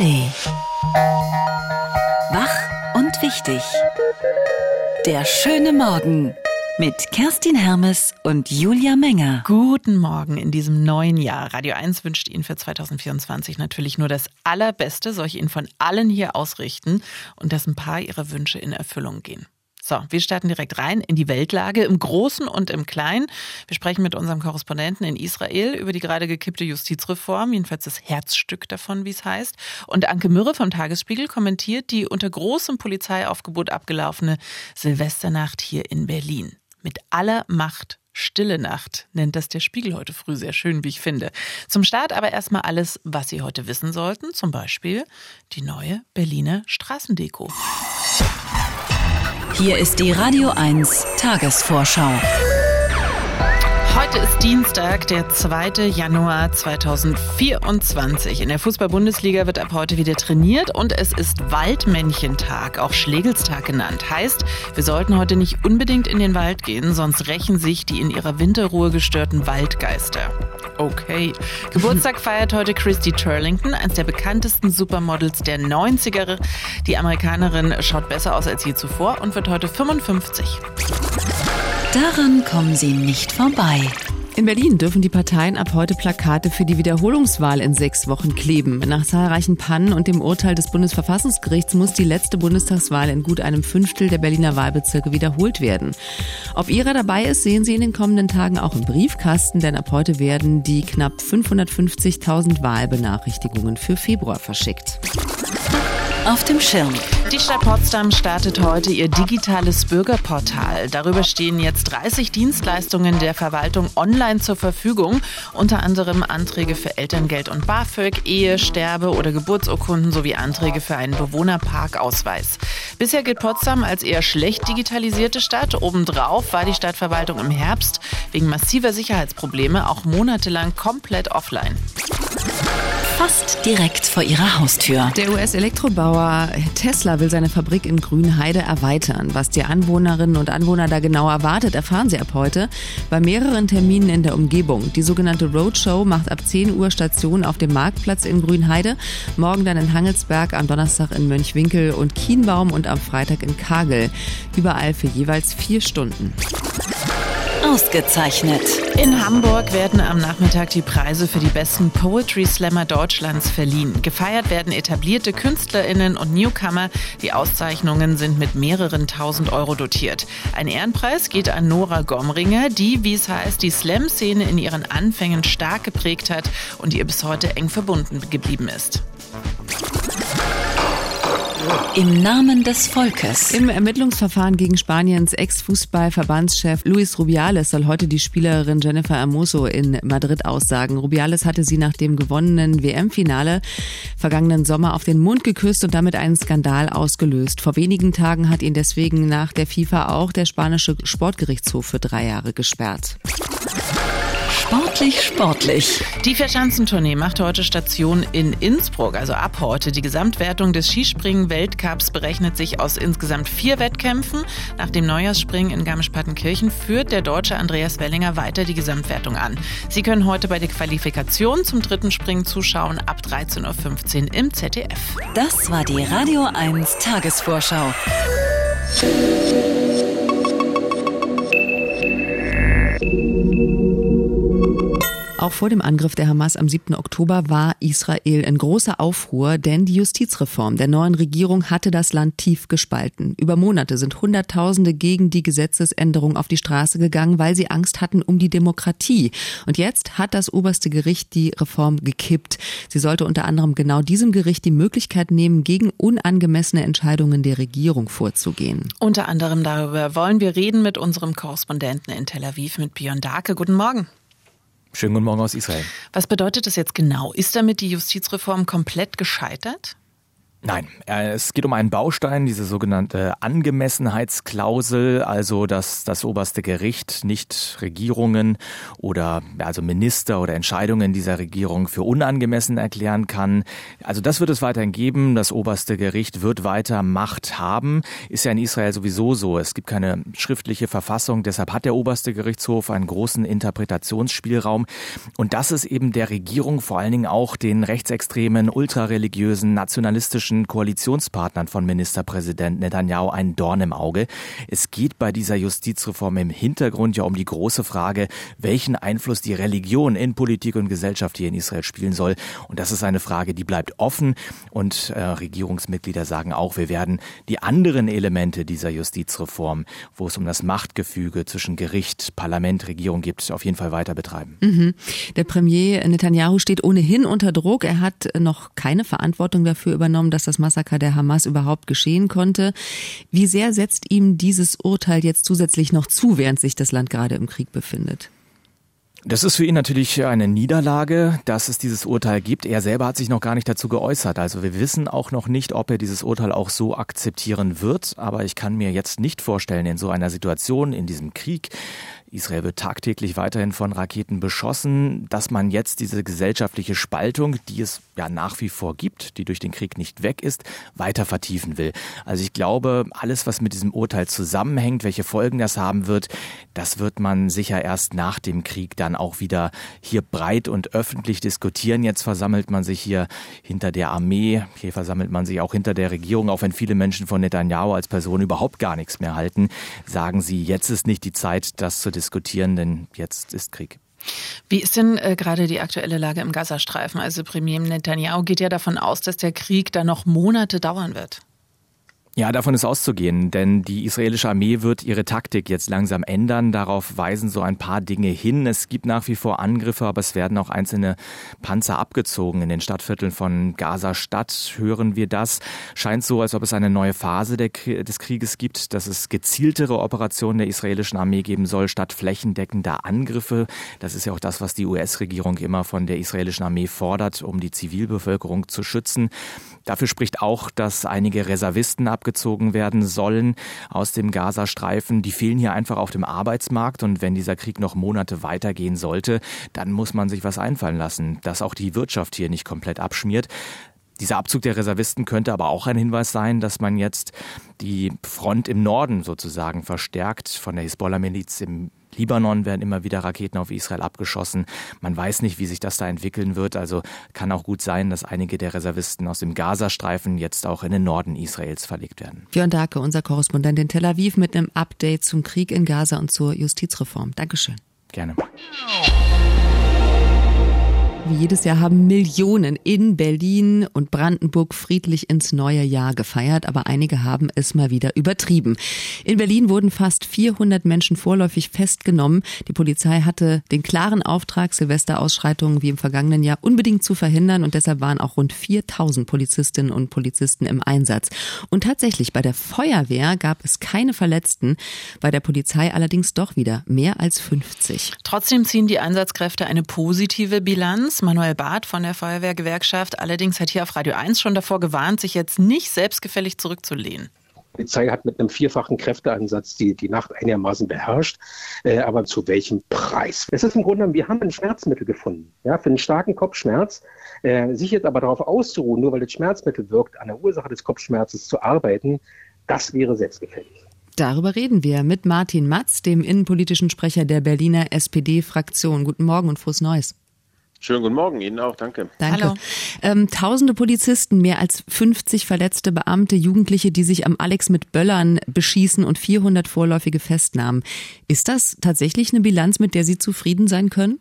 ARD. Wach und wichtig. Der schöne Morgen mit Kerstin Hermes und Julia Menger. Guten Morgen in diesem neuen Jahr. Radio 1 wünscht Ihnen für 2024 natürlich nur das Allerbeste, soll ich Ihnen von allen hier ausrichten und dass ein paar Ihrer Wünsche in Erfüllung gehen. So, wir starten direkt rein in die Weltlage im Großen und im Kleinen. Wir sprechen mit unserem Korrespondenten in Israel über die gerade gekippte Justizreform, jedenfalls das Herzstück davon, wie es heißt. Und Anke Mürre vom Tagesspiegel kommentiert die unter großem Polizeiaufgebot abgelaufene Silvesternacht hier in Berlin. Mit aller Macht Stille Nacht nennt das der Spiegel heute früh sehr schön, wie ich finde. Zum Start aber erstmal alles, was Sie heute wissen sollten. Zum Beispiel die neue Berliner Straßendeko. Hier ist die Radio 1 Tagesvorschau. Heute ist Dienstag, der 2. Januar 2024. In der Fußball-Bundesliga wird ab heute wieder trainiert und es ist Waldmännchentag, auch Schlegelstag genannt. Heißt, wir sollten heute nicht unbedingt in den Wald gehen, sonst rächen sich die in ihrer Winterruhe gestörten Waldgeister. Okay. Geburtstag feiert heute Christy Turlington, eines der bekanntesten Supermodels der 90er. Die Amerikanerin schaut besser aus als je zuvor und wird heute 55. Daran kommen Sie nicht vorbei. In Berlin dürfen die Parteien ab heute Plakate für die Wiederholungswahl in sechs Wochen kleben. Nach zahlreichen Pannen und dem Urteil des Bundesverfassungsgerichts muss die letzte Bundestagswahl in gut einem Fünftel der Berliner Wahlbezirke wiederholt werden. Ob Ihrer dabei ist, sehen Sie in den kommenden Tagen auch im Briefkasten, denn ab heute werden die knapp 550.000 Wahlbenachrichtigungen für Februar verschickt. Auf dem Schirm. Die Stadt Potsdam startet heute ihr digitales Bürgerportal. Darüber stehen jetzt 30 Dienstleistungen der Verwaltung online zur Verfügung, unter anderem Anträge für Elterngeld und BAföG, Ehe, Sterbe oder Geburtsurkunden sowie Anträge für einen Bewohnerparkausweis. Bisher gilt Potsdam als eher schlecht digitalisierte Stadt. Obendrauf war die Stadtverwaltung im Herbst wegen massiver Sicherheitsprobleme auch monatelang komplett offline fast direkt vor ihrer Haustür. Der US-Elektrobauer Tesla will seine Fabrik in Grünheide erweitern. Was die Anwohnerinnen und Anwohner da genau erwartet, erfahren sie ab heute bei mehreren Terminen in der Umgebung. Die sogenannte Roadshow macht ab 10 Uhr Station auf dem Marktplatz in Grünheide, morgen dann in Hangelsberg, am Donnerstag in Mönchwinkel und Kienbaum und am Freitag in Kagel. Überall für jeweils vier Stunden. Ausgezeichnet. In Hamburg werden am Nachmittag die Preise für die besten Poetry Slammer Deutschlands verliehen. Gefeiert werden etablierte KünstlerInnen und Newcomer. Die Auszeichnungen sind mit mehreren tausend Euro dotiert. Ein Ehrenpreis geht an Nora Gomringer, die, wie es heißt, die Slam-Szene in ihren Anfängen stark geprägt hat und ihr bis heute eng verbunden geblieben ist. Im Namen des Volkes. Im Ermittlungsverfahren gegen Spaniens Ex-Fußballverbandschef Luis Rubiales soll heute die Spielerin Jennifer Hermoso in Madrid aussagen. Rubiales hatte sie nach dem gewonnenen WM-Finale vergangenen Sommer auf den Mund geküsst und damit einen Skandal ausgelöst. Vor wenigen Tagen hat ihn deswegen nach der FIFA auch der spanische Sportgerichtshof für drei Jahre gesperrt. Sportlich, sportlich. Die Verschanzentournee macht heute Station in Innsbruck, also ab heute. Die Gesamtwertung des Skispringen-Weltcups berechnet sich aus insgesamt vier Wettkämpfen. Nach dem Neujahrsspringen in Garmisch-Partenkirchen führt der Deutsche Andreas Wellinger weiter die Gesamtwertung an. Sie können heute bei der Qualifikation zum dritten Springen zuschauen ab 13.15 Uhr im ZDF. Das war die Radio 1 Tagesvorschau. Auch vor dem Angriff der Hamas am 7. Oktober war Israel in großer Aufruhr, denn die Justizreform der neuen Regierung hatte das Land tief gespalten. Über Monate sind Hunderttausende gegen die Gesetzesänderung auf die Straße gegangen, weil sie Angst hatten um die Demokratie. Und jetzt hat das oberste Gericht die Reform gekippt. Sie sollte unter anderem genau diesem Gericht die Möglichkeit nehmen, gegen unangemessene Entscheidungen der Regierung vorzugehen. Unter anderem darüber wollen wir reden mit unserem Korrespondenten in Tel Aviv, mit Björn Darke. Guten Morgen. Schönen guten Morgen aus Israel. Was bedeutet das jetzt genau? Ist damit die Justizreform komplett gescheitert? Nein, äh, es geht um einen Baustein, diese sogenannte Angemessenheitsklausel, also dass das oberste Gericht nicht Regierungen oder also Minister oder Entscheidungen dieser Regierung für unangemessen erklären kann. Also das wird es weiterhin geben. Das oberste Gericht wird weiter Macht haben. Ist ja in Israel sowieso so. Es gibt keine schriftliche Verfassung, deshalb hat der oberste Gerichtshof einen großen Interpretationsspielraum. Und das ist eben der Regierung vor allen Dingen auch den rechtsextremen, ultrareligiösen, nationalistischen politischen Koalitionspartnern von Ministerpräsident Netanyahu ein Dorn im Auge. Es geht bei dieser Justizreform im Hintergrund ja um die große Frage, welchen Einfluss die Religion in Politik und Gesellschaft hier in Israel spielen soll. Und das ist eine Frage, die bleibt offen. Und äh, Regierungsmitglieder sagen auch, wir werden die anderen Elemente dieser Justizreform, wo es um das Machtgefüge zwischen Gericht, Parlament, Regierung gibt, auf jeden Fall weiter betreiben. Mhm. Der Premier Netanyahu steht ohnehin unter Druck. Er hat noch keine Verantwortung dafür übernommen, dass dass das Massaker der Hamas überhaupt geschehen konnte. Wie sehr setzt ihm dieses Urteil jetzt zusätzlich noch zu, während sich das Land gerade im Krieg befindet? Das ist für ihn natürlich eine Niederlage, dass es dieses Urteil gibt. Er selber hat sich noch gar nicht dazu geäußert. Also wir wissen auch noch nicht, ob er dieses Urteil auch so akzeptieren wird. Aber ich kann mir jetzt nicht vorstellen, in so einer Situation, in diesem Krieg, Israel wird tagtäglich weiterhin von Raketen beschossen, dass man jetzt diese gesellschaftliche Spaltung, die es ja nach wie vor gibt, die durch den Krieg nicht weg ist, weiter vertiefen will. Also ich glaube, alles, was mit diesem Urteil zusammenhängt, welche Folgen das haben wird, das wird man sicher erst nach dem Krieg dann auch wieder hier breit und öffentlich diskutieren. Jetzt versammelt man sich hier hinter der Armee, hier versammelt man sich auch hinter der Regierung, auch wenn viele Menschen von Netanyahu als Person überhaupt gar nichts mehr halten, sagen sie, jetzt ist nicht die Zeit, das zu diskutieren, denn jetzt ist Krieg. Wie ist denn äh, gerade die aktuelle Lage im Gazastreifen? Also Premier Netanyahu geht ja davon aus, dass der Krieg da noch Monate dauern wird. Ja, davon ist auszugehen, denn die israelische Armee wird ihre Taktik jetzt langsam ändern. Darauf weisen so ein paar Dinge hin. Es gibt nach wie vor Angriffe, aber es werden auch einzelne Panzer abgezogen. In den Stadtvierteln von Gaza-Stadt hören wir das. Scheint so, als ob es eine neue Phase des Krieges gibt, dass es gezieltere Operationen der israelischen Armee geben soll, statt flächendeckender Angriffe. Das ist ja auch das, was die US-Regierung immer von der israelischen Armee fordert, um die Zivilbevölkerung zu schützen. Dafür spricht auch, dass einige Reservisten abgezogen werden sollen aus dem Gazastreifen. Die fehlen hier einfach auf dem Arbeitsmarkt und wenn dieser Krieg noch Monate weitergehen sollte, dann muss man sich was einfallen lassen, dass auch die Wirtschaft hier nicht komplett abschmiert. Dieser Abzug der Reservisten könnte aber auch ein Hinweis sein, dass man jetzt die Front im Norden sozusagen verstärkt von der Hisbollah-Miliz im Libanon werden immer wieder Raketen auf Israel abgeschossen. Man weiß nicht, wie sich das da entwickeln wird. Also kann auch gut sein, dass einige der Reservisten aus dem Gazastreifen jetzt auch in den Norden Israels verlegt werden. Björn Darke, unser Korrespondent in Tel Aviv mit einem Update zum Krieg in Gaza und zur Justizreform. Dankeschön. Gerne. Wie jedes Jahr haben Millionen in Berlin und Brandenburg friedlich ins neue Jahr gefeiert, aber einige haben es mal wieder übertrieben. In Berlin wurden fast 400 Menschen vorläufig festgenommen. Die Polizei hatte den klaren Auftrag, Silvesterausschreitungen wie im vergangenen Jahr unbedingt zu verhindern und deshalb waren auch rund 4000 Polizistinnen und Polizisten im Einsatz. Und tatsächlich bei der Feuerwehr gab es keine Verletzten, bei der Polizei allerdings doch wieder mehr als 50. Trotzdem ziehen die Einsatzkräfte eine positive Bilanz. Manuel Barth von der Feuerwehrgewerkschaft. Allerdings hat hier auf Radio 1 schon davor gewarnt, sich jetzt nicht selbstgefällig zurückzulehnen. Die Polizei hat mit einem vierfachen Kräfteeinsatz die, die Nacht einigermaßen beherrscht. Äh, aber zu welchem Preis? Es ist im Grunde, wir haben ein Schmerzmittel gefunden, ja, für einen starken Kopfschmerz. Äh, sich jetzt aber darauf auszuruhen, nur weil das Schmerzmittel wirkt, an der Ursache des Kopfschmerzes zu arbeiten, das wäre selbstgefällig. Darüber reden wir mit Martin Matz, dem innenpolitischen Sprecher der Berliner SPD-Fraktion. Guten Morgen und frohes Neues. Schönen guten Morgen Ihnen auch, danke. Danke. Hallo. Ähm, tausende Polizisten, mehr als 50 verletzte Beamte, Jugendliche, die sich am Alex mit Böllern beschießen und 400 vorläufige Festnahmen. Ist das tatsächlich eine Bilanz, mit der Sie zufrieden sein können?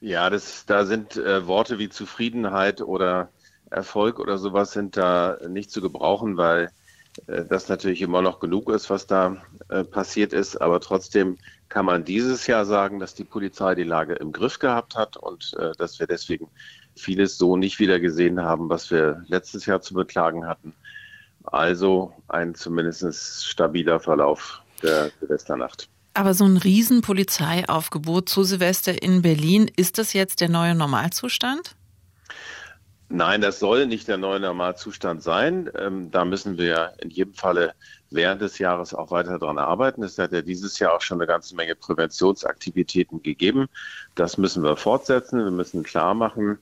Ja, das, da sind äh, Worte wie Zufriedenheit oder Erfolg oder sowas sind da nicht zu gebrauchen, weil äh, das natürlich immer noch genug ist, was da äh, passiert ist. Aber trotzdem kann man dieses Jahr sagen, dass die Polizei die Lage im Griff gehabt hat und äh, dass wir deswegen vieles so nicht wieder gesehen haben, was wir letztes Jahr zu beklagen hatten. Also ein zumindest stabiler Verlauf der Silvesternacht. Aber so ein Riesenpolizeiaufgebot zu Silvester in Berlin, ist das jetzt der neue Normalzustand? Nein, das soll nicht der neue Normalzustand sein. Ähm, da müssen wir in jedem Falle während des Jahres auch weiter daran arbeiten. Es hat ja dieses Jahr auch schon eine ganze Menge Präventionsaktivitäten gegeben. Das müssen wir fortsetzen. Wir müssen klar machen,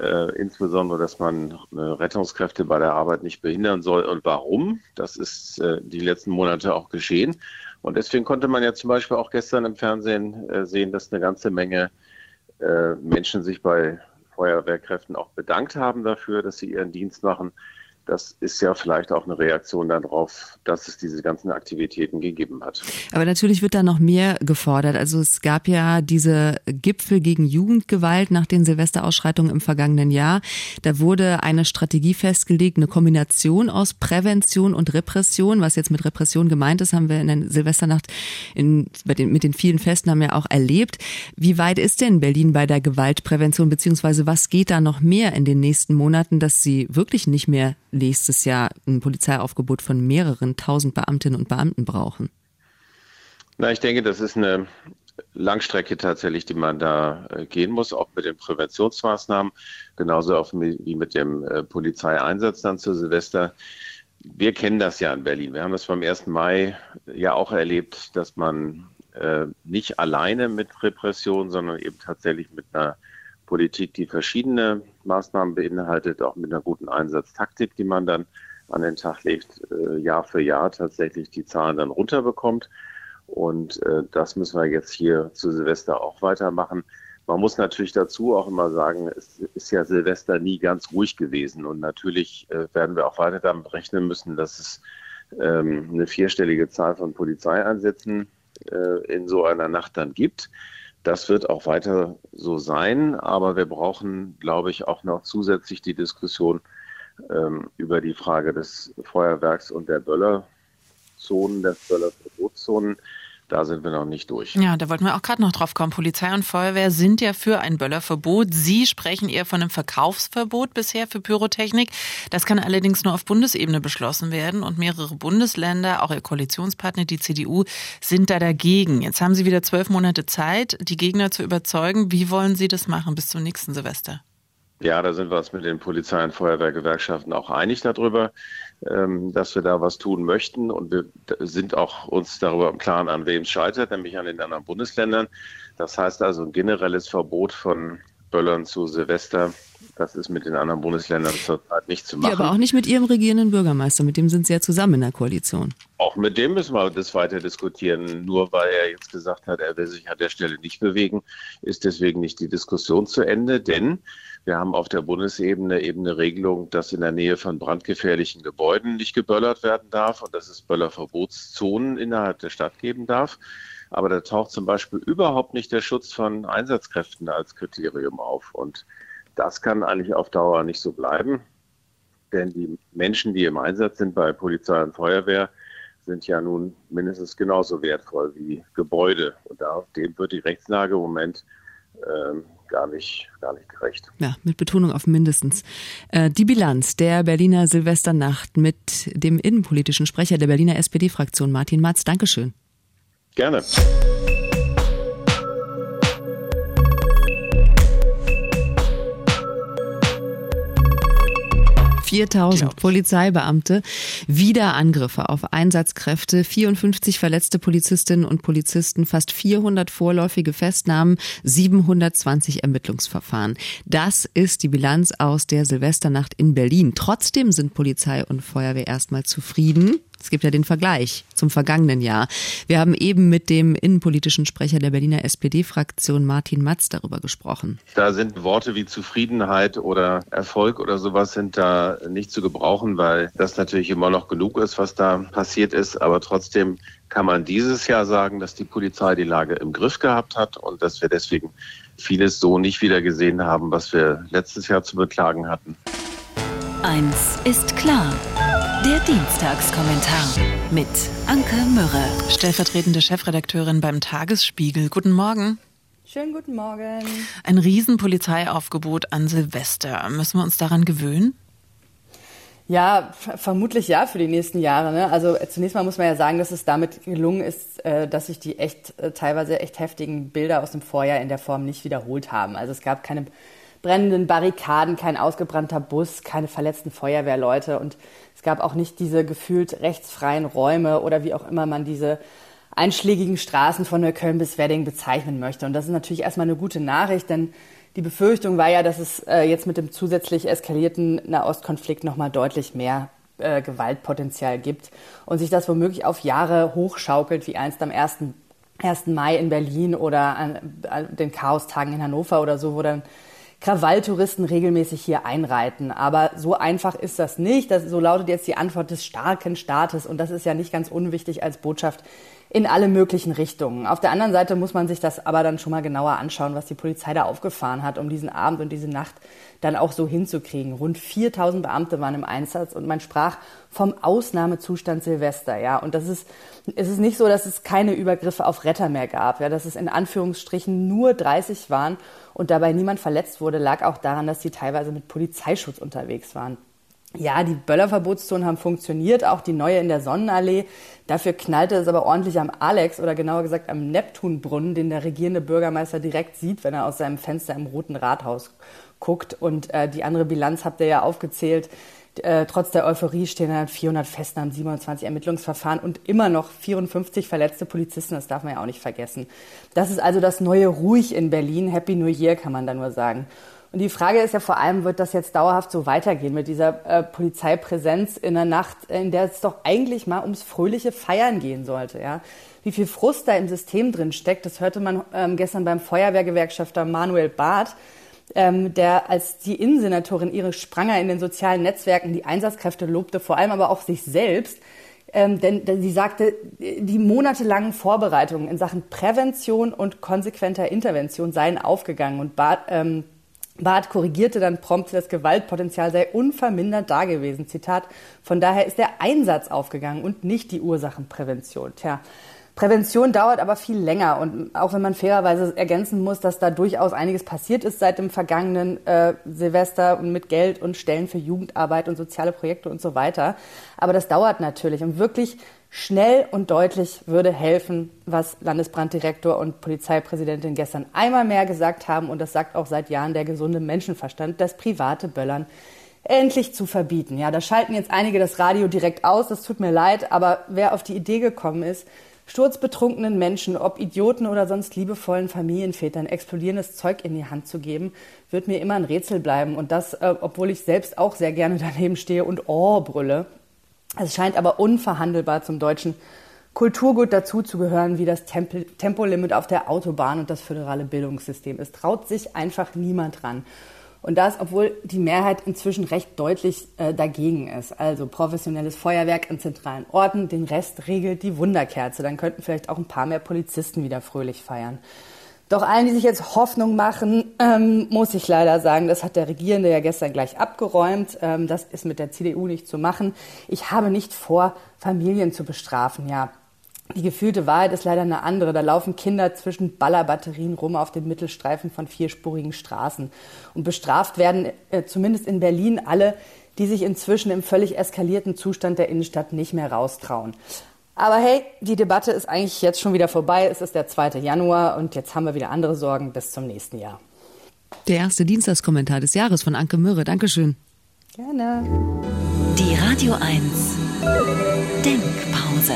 äh, insbesondere, dass man äh, Rettungskräfte bei der Arbeit nicht behindern soll und warum. Das ist äh, die letzten Monate auch geschehen. Und deswegen konnte man ja zum Beispiel auch gestern im Fernsehen äh, sehen, dass eine ganze Menge äh, Menschen sich bei Feuerwehrkräften auch bedankt haben dafür, dass sie ihren Dienst machen das ist ja vielleicht auch eine Reaktion darauf, dass es diese ganzen Aktivitäten gegeben hat. Aber natürlich wird da noch mehr gefordert. Also es gab ja diese Gipfel gegen Jugendgewalt nach den Silvesterausschreitungen im vergangenen Jahr. Da wurde eine Strategie festgelegt, eine Kombination aus Prävention und Repression. Was jetzt mit Repression gemeint ist, haben wir in der Silvesternacht in, den, mit den vielen Festen haben wir auch erlebt. Wie weit ist denn Berlin bei der Gewaltprävention, beziehungsweise was geht da noch mehr in den nächsten Monaten, dass sie wirklich nicht mehr nächstes Jahr ein Polizeiaufgebot von mehreren tausend Beamtinnen und Beamten brauchen? Na, ich denke, das ist eine Langstrecke tatsächlich, die man da äh, gehen muss, auch mit den Präventionsmaßnahmen, genauso wie mit dem äh, Polizeieinsatz dann zu Silvester. Wir kennen das ja in Berlin. Wir haben das beim 1. Mai ja auch erlebt, dass man äh, nicht alleine mit Repression, sondern eben tatsächlich mit einer Politik, die verschiedene Maßnahmen beinhaltet, auch mit einer guten Einsatztaktik, die man dann an den Tag legt, äh, Jahr für Jahr tatsächlich die Zahlen dann runterbekommt. Und äh, das müssen wir jetzt hier zu Silvester auch weitermachen. Man muss natürlich dazu auch immer sagen, es ist ja Silvester nie ganz ruhig gewesen. Und natürlich äh, werden wir auch weiter damit rechnen müssen, dass es ähm, eine vierstellige Zahl von Polizeieinsätzen in so einer Nacht dann gibt. Das wird auch weiter so sein, aber wir brauchen, glaube ich, auch noch zusätzlich die Diskussion ähm, über die Frage des Feuerwerks und der Böllerzonen, der Böllerverbotszonen. Da sind wir noch nicht durch. Ja, da wollten wir auch gerade noch drauf kommen. Polizei und Feuerwehr sind ja für ein Böllerverbot. Sie sprechen eher von einem Verkaufsverbot bisher für Pyrotechnik. Das kann allerdings nur auf Bundesebene beschlossen werden und mehrere Bundesländer, auch Ihr Koalitionspartner, die CDU, sind da dagegen. Jetzt haben Sie wieder zwölf Monate Zeit, die Gegner zu überzeugen. Wie wollen Sie das machen bis zum nächsten Silvester? Ja, da sind wir uns mit den Polizei- und Feuerwehrgewerkschaften auch einig darüber, dass wir da was tun möchten. Und wir sind auch uns darüber im Klaren, an wem es scheitert, nämlich an den anderen Bundesländern. Das heißt also ein generelles Verbot von Böllern zu Silvester. Das ist mit den anderen Bundesländern zurzeit nicht zu machen. Ja, aber auch nicht mit Ihrem regierenden Bürgermeister. Mit dem sind Sie ja zusammen in der Koalition. Auch mit dem müssen wir das weiter diskutieren. Nur weil er jetzt gesagt hat, er will sich an der Stelle nicht bewegen, ist deswegen nicht die Diskussion zu Ende. Denn wir haben auf der Bundesebene eben eine Regelung, dass in der Nähe von brandgefährlichen Gebäuden nicht geböllert werden darf und dass es Böllerverbotszonen innerhalb der Stadt geben darf. Aber da taucht zum Beispiel überhaupt nicht der Schutz von Einsatzkräften als Kriterium auf. Und das kann eigentlich auf Dauer nicht so bleiben. Denn die Menschen, die im Einsatz sind bei Polizei und Feuerwehr, sind ja nun mindestens genauso wertvoll wie Gebäude. Und dem wird die Rechtslage im Moment ähm, gar nicht, gar nicht gerecht. Ja, mit Betonung auf mindestens. Äh, die Bilanz der Berliner Silvesternacht mit dem innenpolitischen Sprecher der Berliner SPD-Fraktion Martin Matz. Dankeschön. Gerne. 4000 Polizeibeamte, wieder Angriffe auf Einsatzkräfte, 54 verletzte Polizistinnen und Polizisten, fast 400 vorläufige Festnahmen, 720 Ermittlungsverfahren. Das ist die Bilanz aus der Silvesternacht in Berlin. Trotzdem sind Polizei und Feuerwehr erstmal zufrieden. Es gibt ja den Vergleich zum vergangenen Jahr. Wir haben eben mit dem innenpolitischen Sprecher der Berliner SPD-Fraktion Martin Matz darüber gesprochen. Da sind Worte wie Zufriedenheit oder Erfolg oder sowas sind da nicht zu gebrauchen, weil das natürlich immer noch genug ist, was da passiert ist. Aber trotzdem kann man dieses Jahr sagen, dass die Polizei die Lage im Griff gehabt hat und dass wir deswegen vieles so nicht wieder gesehen haben, was wir letztes Jahr zu beklagen hatten. Eins ist klar. Der Dienstagskommentar mit Anke Mürre. Stellvertretende Chefredakteurin beim Tagesspiegel. Guten Morgen. Schönen guten Morgen. Ein Riesenpolizeiaufgebot an Silvester. Müssen wir uns daran gewöhnen? Ja, vermutlich ja für die nächsten Jahre. Ne? Also äh, zunächst mal muss man ja sagen, dass es damit gelungen ist, äh, dass sich die echt äh, teilweise echt heftigen Bilder aus dem Vorjahr in der Form nicht wiederholt haben. Also es gab keine brennenden Barrikaden, kein ausgebrannter Bus, keine verletzten Feuerwehrleute und es gab auch nicht diese gefühlt rechtsfreien Räume oder wie auch immer man diese einschlägigen Straßen von Neukölln bis Wedding bezeichnen möchte. Und das ist natürlich erstmal eine gute Nachricht, denn die Befürchtung war ja, dass es äh, jetzt mit dem zusätzlich eskalierten Nahostkonflikt nochmal deutlich mehr äh, Gewaltpotenzial gibt und sich das womöglich auf Jahre hochschaukelt, wie einst am 1. 1. Mai in Berlin oder an, an den Chaostagen in Hannover oder so, wo dann Krawalltouristen regelmäßig hier einreiten. Aber so einfach ist das nicht. Das, so lautet jetzt die Antwort des starken Staates. Und das ist ja nicht ganz unwichtig als Botschaft in alle möglichen Richtungen. Auf der anderen Seite muss man sich das aber dann schon mal genauer anschauen, was die Polizei da aufgefahren hat, um diesen Abend und diese Nacht dann auch so hinzukriegen. Rund 4000 Beamte waren im Einsatz und man sprach vom Ausnahmezustand Silvester, ja. Und das ist, es ist nicht so, dass es keine Übergriffe auf Retter mehr gab, ja, dass es in Anführungsstrichen nur 30 waren und dabei niemand verletzt wurde, lag auch daran, dass sie teilweise mit Polizeischutz unterwegs waren. Ja, die Böllerverbotszonen haben funktioniert, auch die neue in der Sonnenallee. Dafür knallte es aber ordentlich am Alex oder genauer gesagt am Neptunbrunnen, den der regierende Bürgermeister direkt sieht, wenn er aus seinem Fenster im Roten Rathaus guckt. Und äh, die andere Bilanz habt ihr ja aufgezählt. Äh, trotz der Euphorie stehen dann 400 Festnahmen, 27 Ermittlungsverfahren und immer noch 54 verletzte Polizisten. Das darf man ja auch nicht vergessen. Das ist also das neue Ruhig in Berlin. Happy New Year kann man da nur sagen. Und die Frage ist ja vor allem, wird das jetzt dauerhaft so weitergehen mit dieser äh, Polizeipräsenz in der Nacht, in der es doch eigentlich mal ums fröhliche Feiern gehen sollte, ja? Wie viel Frust da im System drin steckt, das hörte man ähm, gestern beim Feuerwehrgewerkschafter Manuel Barth, ähm, der als die Innensenatorin Iris Spranger in den sozialen Netzwerken die Einsatzkräfte lobte, vor allem aber auch sich selbst. Ähm, denn, denn sie sagte, die monatelangen Vorbereitungen in Sachen Prävention und konsequenter Intervention seien aufgegangen. Und Barth, ähm, Barth korrigierte dann prompt, das Gewaltpotenzial sei unvermindert da gewesen. Zitat, von daher ist der Einsatz aufgegangen und nicht die Ursachenprävention. Tja, Prävention dauert aber viel länger. Und auch wenn man fairerweise ergänzen muss, dass da durchaus einiges passiert ist seit dem vergangenen äh, Silvester und mit Geld und Stellen für Jugendarbeit und soziale Projekte und so weiter. Aber das dauert natürlich. Und wirklich Schnell und deutlich würde helfen, was Landesbranddirektor und Polizeipräsidentin gestern einmal mehr gesagt haben, und das sagt auch seit Jahren der gesunde Menschenverstand, das private Böllern endlich zu verbieten. Ja, da schalten jetzt einige das Radio direkt aus, das tut mir leid, aber wer auf die Idee gekommen ist, sturzbetrunkenen Menschen, ob Idioten oder sonst liebevollen Familienvätern, explodierendes Zeug in die Hand zu geben, wird mir immer ein Rätsel bleiben. Und das, äh, obwohl ich selbst auch sehr gerne daneben stehe und oh brülle. Es scheint aber unverhandelbar zum deutschen Kulturgut dazuzugehören, wie das Tempo Tempolimit auf der Autobahn und das föderale Bildungssystem. Es traut sich einfach niemand dran. Und das, obwohl die Mehrheit inzwischen recht deutlich äh, dagegen ist. Also professionelles Feuerwerk an zentralen Orten, den Rest regelt die Wunderkerze. Dann könnten vielleicht auch ein paar mehr Polizisten wieder fröhlich feiern. Doch allen, die sich jetzt Hoffnung machen, ähm, muss ich leider sagen, das hat der Regierende ja gestern gleich abgeräumt. Ähm, das ist mit der CDU nicht zu machen. Ich habe nicht vor, Familien zu bestrafen. Ja, die gefühlte Wahrheit ist leider eine andere. Da laufen Kinder zwischen Ballerbatterien rum auf den Mittelstreifen von vierspurigen Straßen. Und bestraft werden äh, zumindest in Berlin alle, die sich inzwischen im völlig eskalierten Zustand der Innenstadt nicht mehr raustrauen. Aber hey, die Debatte ist eigentlich jetzt schon wieder vorbei. Es ist der 2. Januar und jetzt haben wir wieder andere Sorgen bis zum nächsten Jahr. Der erste Dienstagskommentar des Jahres von Anke Mürre. Dankeschön. Gerne. Die Radio 1 Denkpause.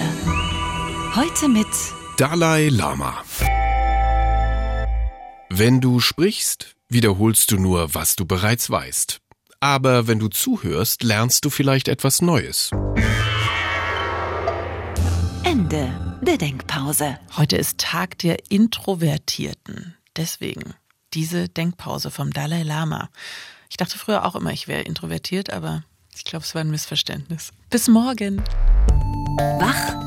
Heute mit Dalai Lama. Wenn du sprichst, wiederholst du nur, was du bereits weißt. Aber wenn du zuhörst, lernst du vielleicht etwas Neues. Ende der Denkpause. Heute ist Tag der Introvertierten. Deswegen diese Denkpause vom Dalai Lama. Ich dachte früher auch immer, ich wäre introvertiert, aber ich glaube, es war ein Missverständnis. Bis morgen. Wach